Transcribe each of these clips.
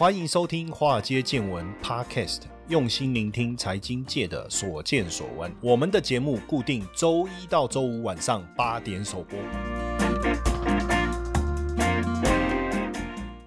欢迎收听《华尔街见闻》Podcast，用心聆听财经界的所见所闻。我们的节目固定周一到周五晚上八点首播。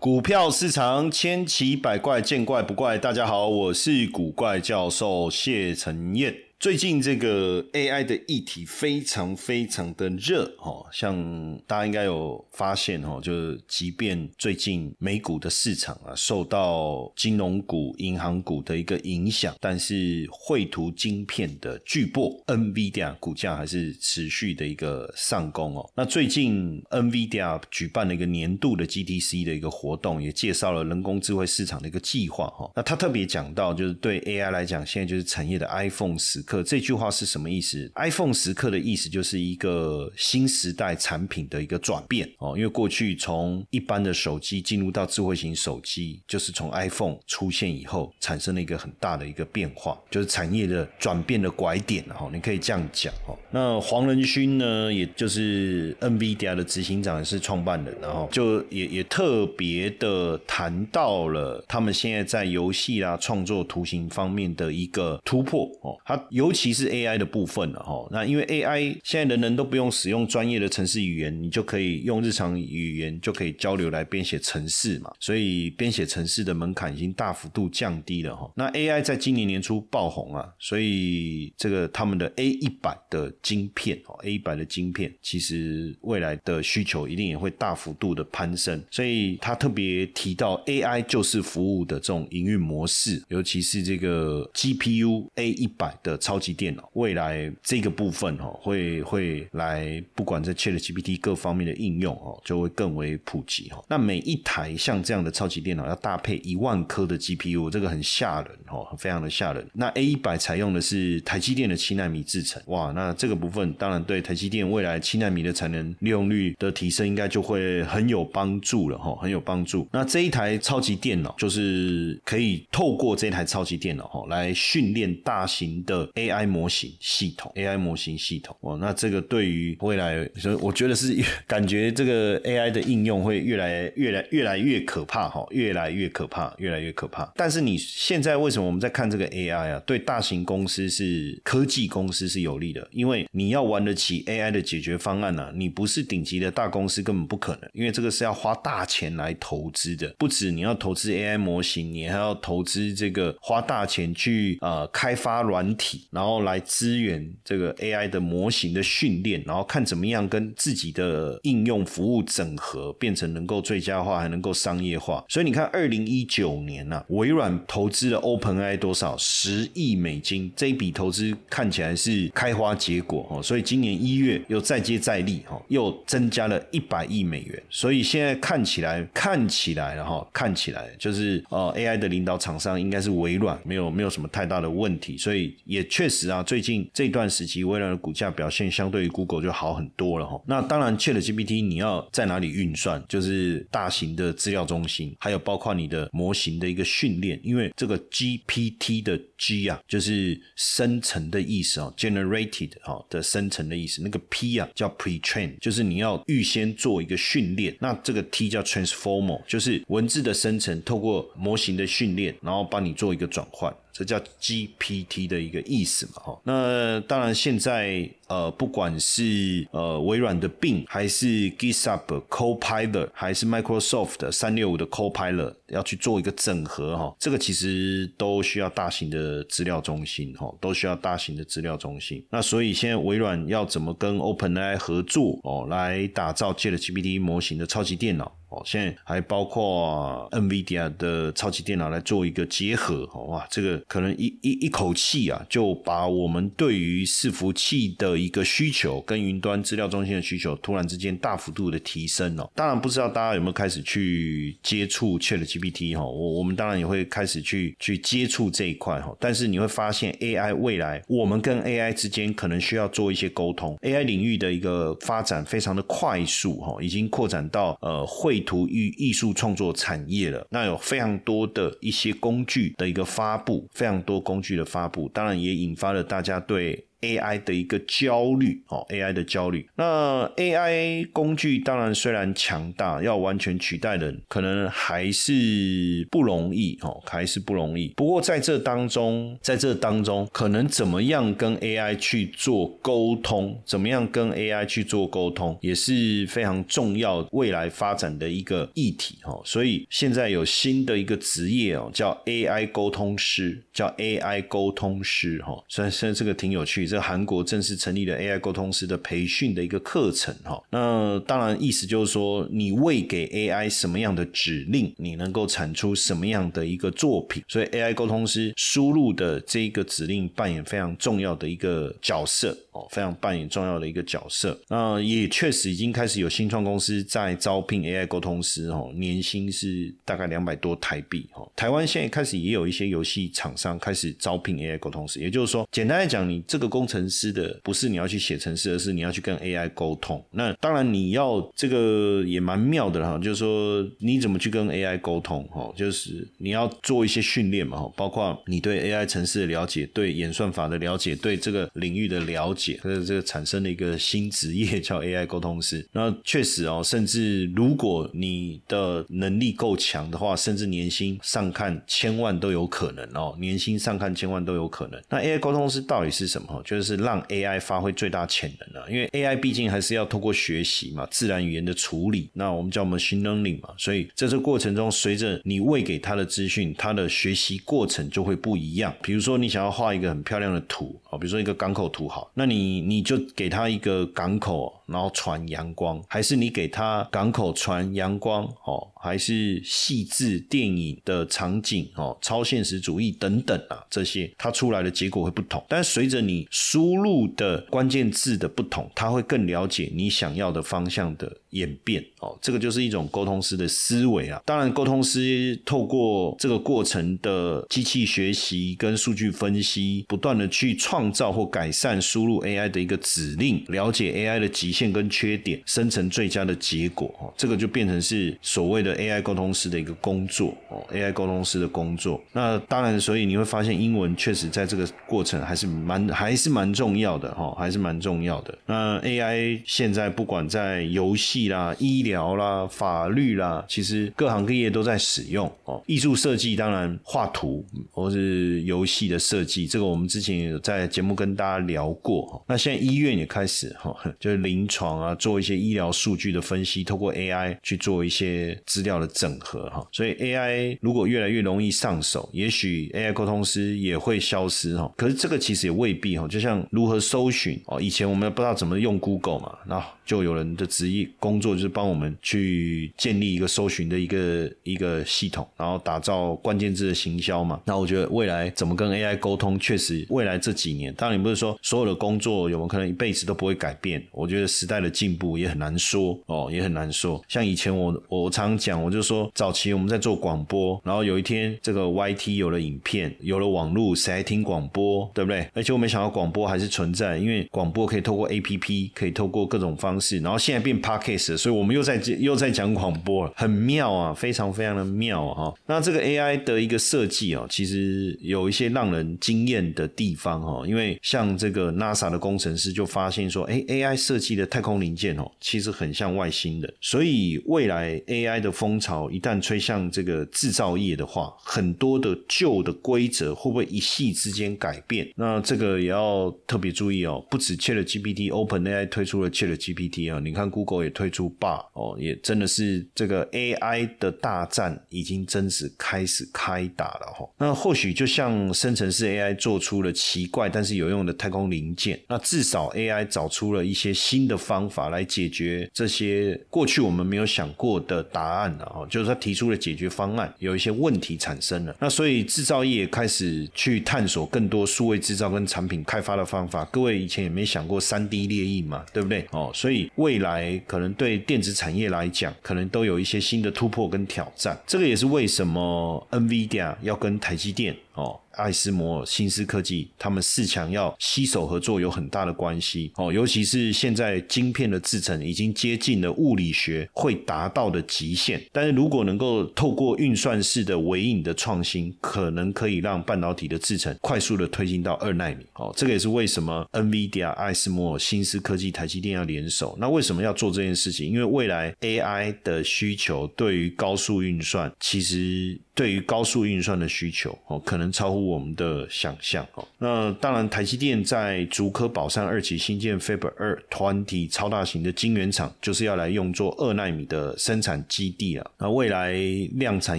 股票市场千奇百怪，见怪不怪。大家好，我是古怪教授谢承彦。最近这个 AI 的议题非常非常的热哦，像大家应该有发现哦，就是即便最近美股的市场啊受到金融股、银行股的一个影响，但是绘图晶片的巨擘 NVIDIA 股价还是持续的一个上攻哦。那最近 NVIDIA 举办了一个年度的 GTC 的一个活动，也介绍了人工智慧市场的一个计划哈。那他特别讲到，就是对 AI 来讲，现在就是产业的 iPhone 时。可这句话是什么意思？iPhone 时刻的意思就是一个新时代产品的一个转变哦，因为过去从一般的手机进入到智慧型手机，就是从 iPhone 出现以后产生了一个很大的一个变化，就是产业的转变的拐点哈，你可以这样讲哦。那黄仁勋呢，也就是 NVIDIA 的执行长也是创办人，然后就也也特别的谈到了他们现在在游戏啦创作图形方面的一个突破哦，他。尤其是 AI 的部分了哈，那因为 AI 现在人人都不用使用专业的程式语言，你就可以用日常语言就可以交流来编写程式嘛，所以编写程式的门槛已经大幅度降低了哈。那 AI 在今年年初爆红啊，所以这个他们的 A 一百的晶片哦，A 一百的晶片其实未来的需求一定也会大幅度的攀升，所以他特别提到 AI 就是服务的这种营运模式，尤其是这个 GPU A 一百的。超级电脑未来这个部分哦，会会来不管在 Chat GPT 各方面的应用哦，就会更为普及哈。那每一台像这样的超级电脑要搭配一万颗的 GPU，这个很吓人哦，非常的吓人。那 A 一百采用的是台积电的七纳米制程，哇，那这这个部分当然对台积电未来七纳米的产能利用率的提升，应该就会很有帮助了哈，很有帮助。那这一台超级电脑就是可以透过这台超级电脑哈，来训练大型的。AI 模型系统，AI 模型系统哦，那这个对于未来，所 以我觉得是感觉这个 AI 的应用会越来越来越来越可怕哈，越来越可怕，越来越可怕。但是你现在为什么我们在看这个 AI 啊？对大型公司是科技公司是有利的，因为你要玩得起 AI 的解决方案呢，你不是顶级的大公司根本不可能，因为这个是要花大钱来投资的，不止你要投资 AI 模型，你还要投资这个花大钱去呃开发软体。然后来支援这个 AI 的模型的训练，然后看怎么样跟自己的应用服务整合，变成能够最佳化，还能够商业化。所以你看，二零一九年呢，微软投资了 OpenAI 多少十亿美金，这一笔投资看起来是开花结果哦。所以今年一月又再接再厉哈，又增加了一百亿美元。所以现在看起来，看起来了哈，看起来就是呃 AI 的领导厂商应该是微软，没有没有什么太大的问题。所以也。确实啊，最近这段时期，微软的股价表现相对于 Google 就好很多了哈。那当然，Chat GPT 你要在哪里运算，就是大型的资料中心，还有包括你的模型的一个训练，因为这个 GPT 的 G 啊，就是生成的意思哦，generated 哈的生成的意思，那个 P 啊叫 pretrain，就是你要预先做一个训练。那这个 T 叫 transformer，就是文字的生成，透过模型的训练，然后帮你做一个转换。这叫 GPT 的一个意思嘛，哈。那当然，现在呃，不管是呃微软的 Bing，还是 GitHub Copilot，还是 Microsoft 的三六五的 Copilot，要去做一个整合，哈，这个其实都需要大型的资料中心，哈，都需要大型的资料中心。那所以现在微软要怎么跟 OpenAI 合作，哦，来打造 ChatGPT 模型的超级电脑？哦，现在还包括 NVIDIA 的超级电脑来做一个结合，哦哇，这个可能一一一口气啊，就把我们对于伺服器的一个需求跟云端资料中心的需求突然之间大幅度的提升哦。当然不知道大家有没有开始去接触 Chat GPT 哈，我我们当然也会开始去去接触这一块哈。但是你会发现 AI 未来我们跟 AI 之间可能需要做一些沟通，AI 领域的一个发展非常的快速哈，已经扩展到呃会。图与艺术创作产业了，那有非常多的一些工具的一个发布，非常多工具的发布，当然也引发了大家对。AI 的一个焦虑哦，AI 的焦虑。那 AI 工具当然虽然强大，要完全取代人，可能还是不容易哦，还是不容易。不过在这当中，在这当中，可能怎么样跟 AI 去做沟通，怎么样跟 AI 去做沟通，也是非常重要未来发展的一个议题哦。所以现在有新的一个职业哦，叫 AI 沟通师，叫 AI 沟通师哈。虽然虽然这个挺有趣。这韩国正式成立了 AI 沟通师的培训的一个课程哈，那当然意思就是说，你喂给 AI 什么样的指令，你能够产出什么样的一个作品。所以 AI 沟通师输入的这一个指令扮演非常重要的一个角色哦，非常扮演重要的一个角色。那也确实已经开始有新创公司在招聘 AI 沟通师哦，年薪是大概两百多台币哦。台湾现在开始也有一些游戏厂商开始招聘 AI 沟通师，也就是说，简单来讲，你这个工程师的不是你要去写程式，而是你要去跟 AI 沟通。那当然你要这个也蛮妙的哈，就是说你怎么去跟 AI 沟通哈，就是你要做一些训练嘛哈，包括你对 AI 程式的了解，对演算法的了解，对这个领域的了解，这这个产生了一个新职业叫 AI 沟通师。那确实哦，甚至如果你的能力够强的话，甚至年薪上看千万都有可能哦，年薪上看千万都有可能。那 AI 沟通师到底是什么？就是让 AI 发挥最大潜能啊，因为 AI 毕竟还是要通过学习嘛，自然语言的处理，那我们叫 machine learning 嘛，所以在这过程中，随着你喂给它的资讯，它的学习过程就会不一样。比如说，你想要画一个很漂亮的图啊，比如说一个港口图好，那你你就给他一个港口，然后传阳光，还是你给他港口传阳光哦，还是细致电影的场景哦，超现实主义等等啊，这些它出来的结果会不同。但随着你输入的关键字的不同，他会更了解你想要的方向的演变哦。这个就是一种沟通师的思维啊。当然，沟通师透过这个过程的机器学习跟数据分析，不断的去创造或改善输入 AI 的一个指令，了解 AI 的极限跟缺点，生成最佳的结果哦。这个就变成是所谓的 AI 沟通师的一个工作哦。AI 沟通师的工作。那当然，所以你会发现英文确实在这个过程还是蛮还是。蛮重要的哈，还是蛮重要的。那 AI 现在不管在游戏啦、医疗啦、法律啦，其实各行各业都在使用哦。艺术设计当然画图，或是游戏的设计，这个我们之前有在节目跟大家聊过。那现在医院也开始哈，就是临床啊，做一些医疗数据的分析，透过 AI 去做一些资料的整合哈。所以 AI 如果越来越容易上手，也许 AI 沟通师也会消失哈。可是这个其实也未必哈，就像如何搜寻哦，以前我们不知道怎么用 Google 嘛，那就有人的职业工作就是帮我们去建立一个搜寻的一个一个系统，然后打造关键字的行销嘛。那我觉得未来怎么跟 AI 沟通，确实未来这几年，当然你不是说所有的工作有没有可能一辈子都不会改变？我觉得时代的进步也很难说哦，也很难说。像以前我我常讲，我就说早期我们在做广播，然后有一天这个 YT 有了影片，有了网络，谁还听广播？对不对？而且我没想到广播还是存在，因为广播可以透过 A P P，可以透过各种方式，然后现在变 Podcast，所以我们又在又在讲广播了，很妙啊，非常非常的妙啊！那这个 A I 的一个设计哦，其实有一些让人惊艳的地方哈，因为像这个 NASA 的工程师就发现说，哎，A I 设计的太空零件哦，其实很像外星人，所以未来 A I 的风潮一旦吹向这个制造业的话，很多的旧的规则会不会一夕之间改变？那这个也要。特别注意哦，不止 Chat GPT，OpenAI 推出了 Chat GPT 啊，你看 Google 也推出 Bar 哦，也真的是这个 AI 的大战已经真实开始开打了哈。那或许就像生成式 AI 做出了奇怪但是有用的太空零件，那至少 AI 找出了一些新的方法来解决这些过去我们没有想过的答案了哈，就是他提出了解决方案，有一些问题产生了，那所以制造业开始去探索更多数位制造跟产品开发。发的方法，各位以前也没想过三 D 列印嘛，对不对？哦，所以未来可能对电子产业来讲，可能都有一些新的突破跟挑战。这个也是为什么 NVIDIA 要跟台积电哦。爱斯摩尔、新思科技，他们四强要携手合作有很大的关系哦。尤其是现在晶片的制成已经接近了物理学会达到的极限，但是如果能够透过运算式的微影的创新，可能可以让半导体的制成快速的推进到二纳米哦。这个也是为什么 NVIDIA、爱斯摩尔、新思科技、台积电要联手。那为什么要做这件事情？因为未来 AI 的需求对于高速运算，其实对于高速运算的需求哦，可能超乎我们的想象哦。那当然，台积电在竹科宝山二期新建 Fab 二团体超大型的晶圆厂，就是要来用作二纳米的生产基地了。那未来量产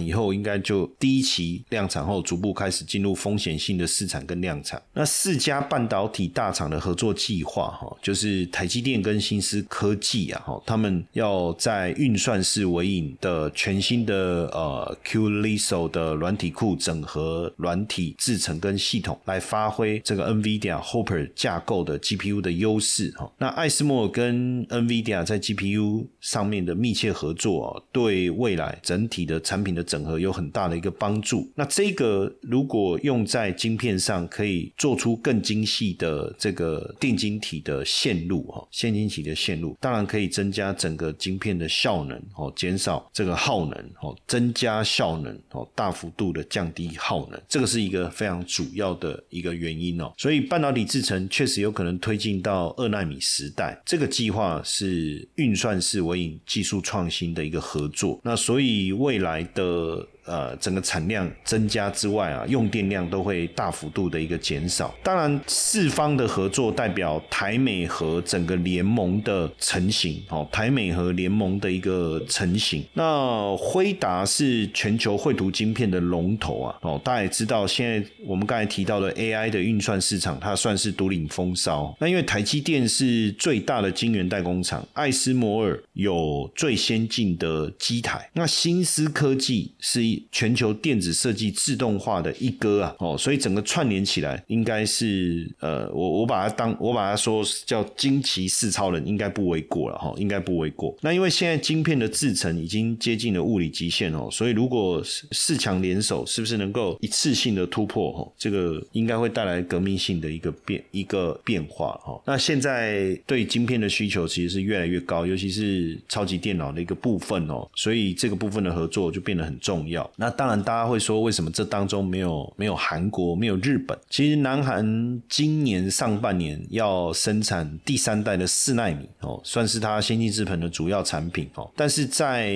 以后，应该就第一期量产后，逐步开始进入风险性的试产跟量产。那四家半导体大厂的合作计划哈，就是台积电跟新思科技啊哈，他们要在运算式微影的全新的呃 QLIS 手的软体库整合软体制成跟系统，来发挥这个 NVIDIA Hopper 架构的 GPU 的优势哈。那艾斯莫跟 NVIDIA 在 GPU 上面的密切合作啊，对未来整体的产品的整合有很大的一个帮助。那这个如果用在晶片上，可以做出更精细的这个电晶体的线路哈，线晶体的线路，当然可以增加整个晶片的效能哦，减少这个耗能哦，增加效能哦，大幅度的降低耗能，这个是一个非常主要的一个原因哦。所以半导体制程确实有可能推进到二纳米时代，这个计划是运算式微影技术创新的一个合作。那所以未来的。呃，整个产量增加之外啊，用电量都会大幅度的一个减少。当然，四方的合作代表台美和整个联盟的成型哦，台美和联盟的一个成型。那辉达是全球绘图晶片的龙头啊，哦，大家也知道，现在我们刚才提到的 AI 的运算市场，它算是独领风骚。那因为台积电是最大的晶圆代工厂，爱斯摩尔有最先进的机台，那新思科技是。全球电子设计自动化的一哥啊，哦，所以整个串联起来，应该是呃，我我把它当我把它说叫惊奇四超人，应该不为过了哈，应该不为过。那因为现在晶片的制程已经接近了物理极限哦，所以如果四强联手，是不是能够一次性的突破哈？这个应该会带来革命性的一个变一个变化哈。那现在对晶片的需求其实是越来越高，尤其是超级电脑的一个部分哦，所以这个部分的合作就变得很重要。那当然，大家会说，为什么这当中没有没有韩国，没有日本？其实，南韩今年上半年要生产第三代的四纳米哦，算是它先进制程的主要产品哦，但是在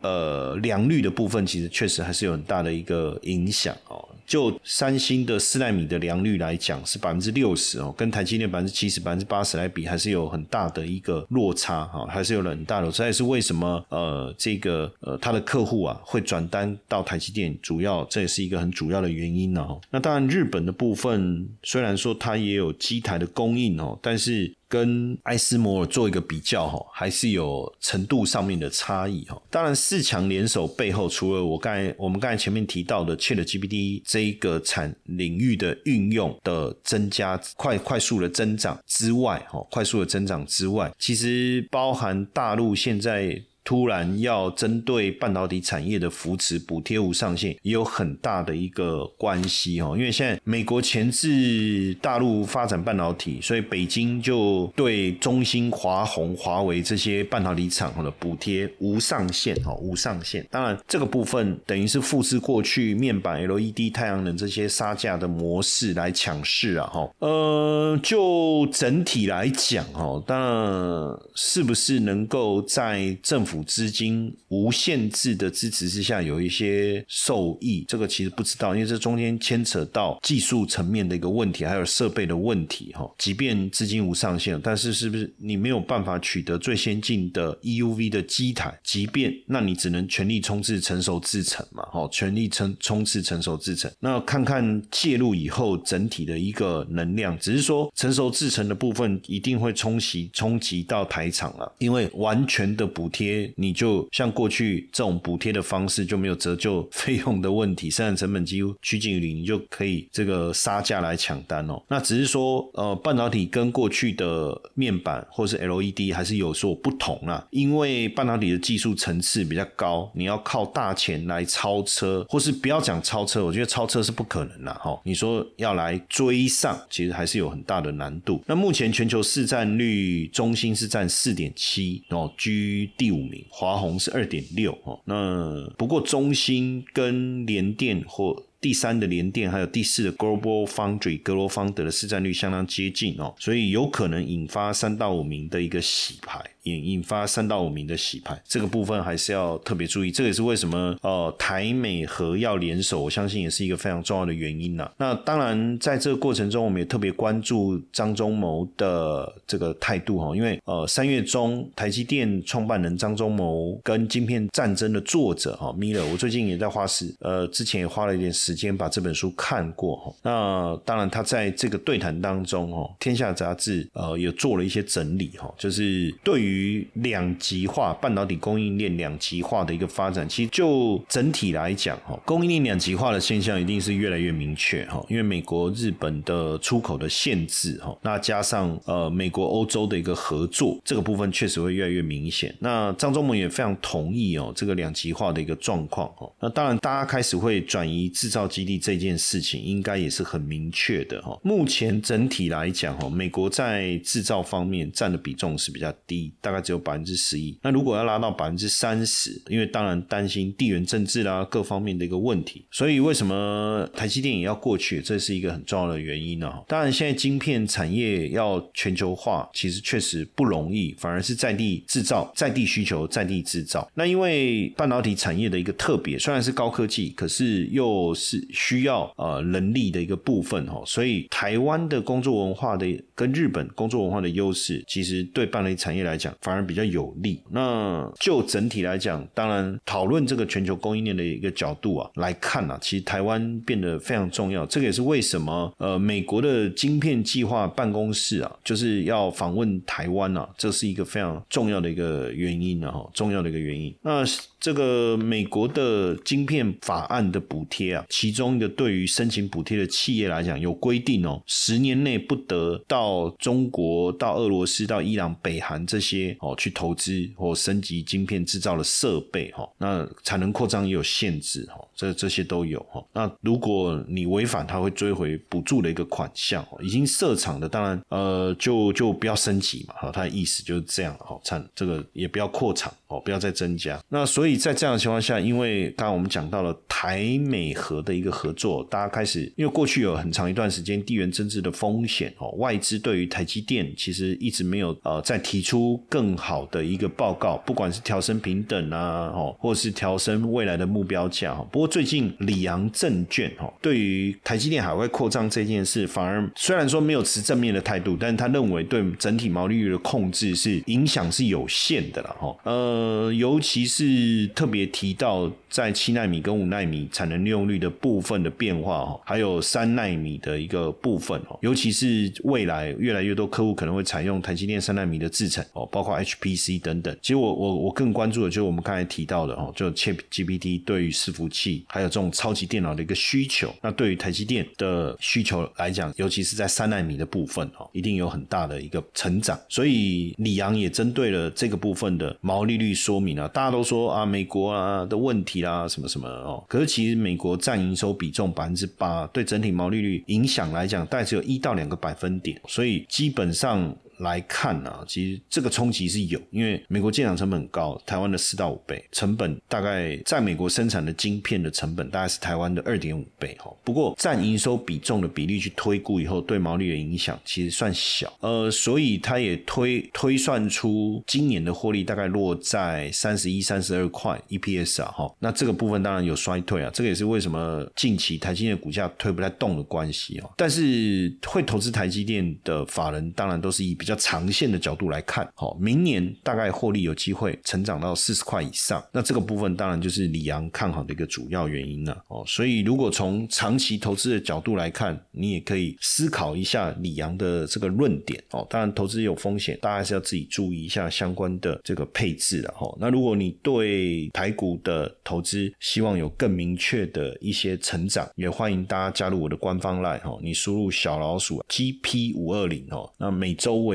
呃良率的部分，其实确实还是有很大的一个影响哦。就三星的四纳米的良率来讲，是百分之六十哦，跟台积电百分之七十、百分之八十来比，还是有很大的一个落差哈，还是有很大的。这也是为什么呃，这个呃，他的客户啊会转单到台积电，主要这也是一个很主要的原因呢。那当然，日本的部分虽然说它也有机台的供应哦，但是。跟埃斯摩尔做一个比较哈，还是有程度上面的差异哈。当然，四强联手背后，除了我刚才我们刚才前面提到的 Chat GPT 这一个产领域的运用的增加快快速的增长之外，哈，快速的增长之外，其实包含大陆现在。突然要针对半导体产业的扶持补贴无上限，也有很大的一个关系哦。因为现在美国钳制大陆发展半导体，所以北京就对中兴、华虹、华为这些半导体厂的补贴无上限哦，无上限。当然，这个部分等于是复制过去面板、LED、太阳能这些杀价的模式来抢市啊。哈，呃，就整体来讲哦，当然是不是能够在政府资金无限制的支持之下，有一些受益，这个其实不知道，因为这中间牵扯到技术层面的一个问题，还有设备的问题哈。即便资金无上限，但是是不是你没有办法取得最先进的 EUV 的机台？即便那你只能全力冲刺成熟制程嘛，哈，全力冲冲刺成熟制程。那看看介入以后整体的一个能量，只是说成熟制程的部分一定会冲击冲击到台厂了，因为完全的补贴。你就像过去这种补贴的方式就没有折旧费用的问题，生产成本几乎趋近于零，你就可以这个杀价来抢单哦。那只是说，呃，半导体跟过去的面板或是 LED 还是有所不同啊，因为半导体的技术层次比较高，你要靠大钱来超车，或是不要讲超车，我觉得超车是不可能的哈。你说要来追上，其实还是有很大的难度。那目前全球市占率，中心是占四点七哦，居第五名，华宏是二点六哦。那不过中芯跟联电或第三的联电，还有第四的 Global Foundry 格罗方德的市占率相当接近哦，所以有可能引发三到五名的一个洗牌。引引发三到五名的洗牌，这个部分还是要特别注意。这也是为什么呃台美和要联手，我相信也是一个非常重要的原因呐。那当然，在这个过程中，我们也特别关注张忠谋的这个态度哈，因为呃三月中，台积电创办人张忠谋跟晶片战争的作者哈米勒，我最近也在花时呃之前也花了一点时间把这本书看过哈。那当然，他在这个对谈当中哈，天下杂志呃也做了一些整理哈，就是对于于两极化半导体供应链两极化的一个发展，其实就整体来讲，哈，供应链两极化的现象一定是越来越明确，哈，因为美国、日本的出口的限制，哈，那加上呃美国、欧洲的一个合作，这个部分确实会越来越明显。那张忠谋也非常同意哦，这个两极化的一个状况，哈，那当然大家开始会转移制造基地这件事情，应该也是很明确的，哈。目前整体来讲，哈，美国在制造方面占的比重是比较低。大概只有百分之十一。那如果要拉到百分之三十，因为当然担心地缘政治啦各方面的一个问题，所以为什么台积电也要过去？这是一个很重要的原因呢。当然，现在晶片产业要全球化，其实确实不容易，反而是在地制造、在地需求、在地制造。那因为半导体产业的一个特别，虽然是高科技，可是又是需要呃人力的一个部分哈，所以台湾的工作文化的跟日本工作文化的优势，其实对半导体产业来讲。反而比较有利。那就整体来讲，当然讨论这个全球供应链的一个角度啊来看啊，其实台湾变得非常重要。这个也是为什么呃，美国的晶片计划办公室啊，就是要访问台湾啊，这是一个非常重要的一个原因啊，重要的一个原因。那这个美国的晶片法案的补贴啊，其中一个对于申请补贴的企业来讲有规定哦，十年内不得到中国、到俄罗斯、到伊朗、北韩这些哦去投资或升级晶片制造的设备哈，那产能扩张也有限制哈，这这些都有哈。那如果你违反，他会追回补助的一个款项。已经设厂的，当然呃就就不要升级嘛，哈，他的意思就是这样哈，产这个也不要扩厂哦，不要再增加。那所以。所以在这样的情况下，因为刚刚我们讲到了台美和的一个合作，大家开始因为过去有很长一段时间地缘政治的风险哦，外资对于台积电其实一直没有呃再提出更好的一个报告，不管是调升平等啊，哦，或是调升未来的目标价。不过最近里昂证券哈对于台积电海外扩张这件事，反而虽然说没有持正面的态度，但是他认为对整体毛利率的控制是影响是有限的了哈。呃，尤其是。特别提到在七纳米跟五纳米产能利用率的部分的变化哈，还有三纳米的一个部分哦，尤其是未来越来越多客户可能会采用台积电三纳米的制程哦，包括 HPC 等等。其实我我我更关注的就是我们刚才提到的哦，就 Chip GPT 对于伺服器还有这种超级电脑的一个需求。那对于台积电的需求来讲，尤其是在三纳米的部分哦，一定有很大的一个成长。所以李阳也针对了这个部分的毛利率说明啊，大家都说啊。美国啊的问题啦，什么什么哦，可是其实美国占营收比重百分之八，对整体毛利率影响来讲，大概只有一到两个百分点，所以基本上。来看啊，其实这个冲击是有，因为美国建厂成本高，台湾的四到五倍，成本大概在美国生产的晶片的成本大概是台湾的二点五倍哈。不过占营收比重的比例去推估以后，对毛利的影响其实算小，呃，所以他也推推算出今年的获利大概落在三十一、三十二块 EPS 啊哈。那这个部分当然有衰退啊，这个也是为什么近期台积电股价推不太动的关系哦。但是会投资台积电的法人当然都是一比较长线的角度来看，好，明年大概获利有机会成长到四十块以上。那这个部分当然就是李阳看好的一个主要原因了。哦，所以如果从长期投资的角度来看，你也可以思考一下李阳的这个论点。哦，当然投资有风险，大家还是要自己注意一下相关的这个配置了。哈，那如果你对台股的投资希望有更明确的一些成长，也欢迎大家加入我的官方 line 哈，你输入小老鼠 GP 五二零哦，那每周我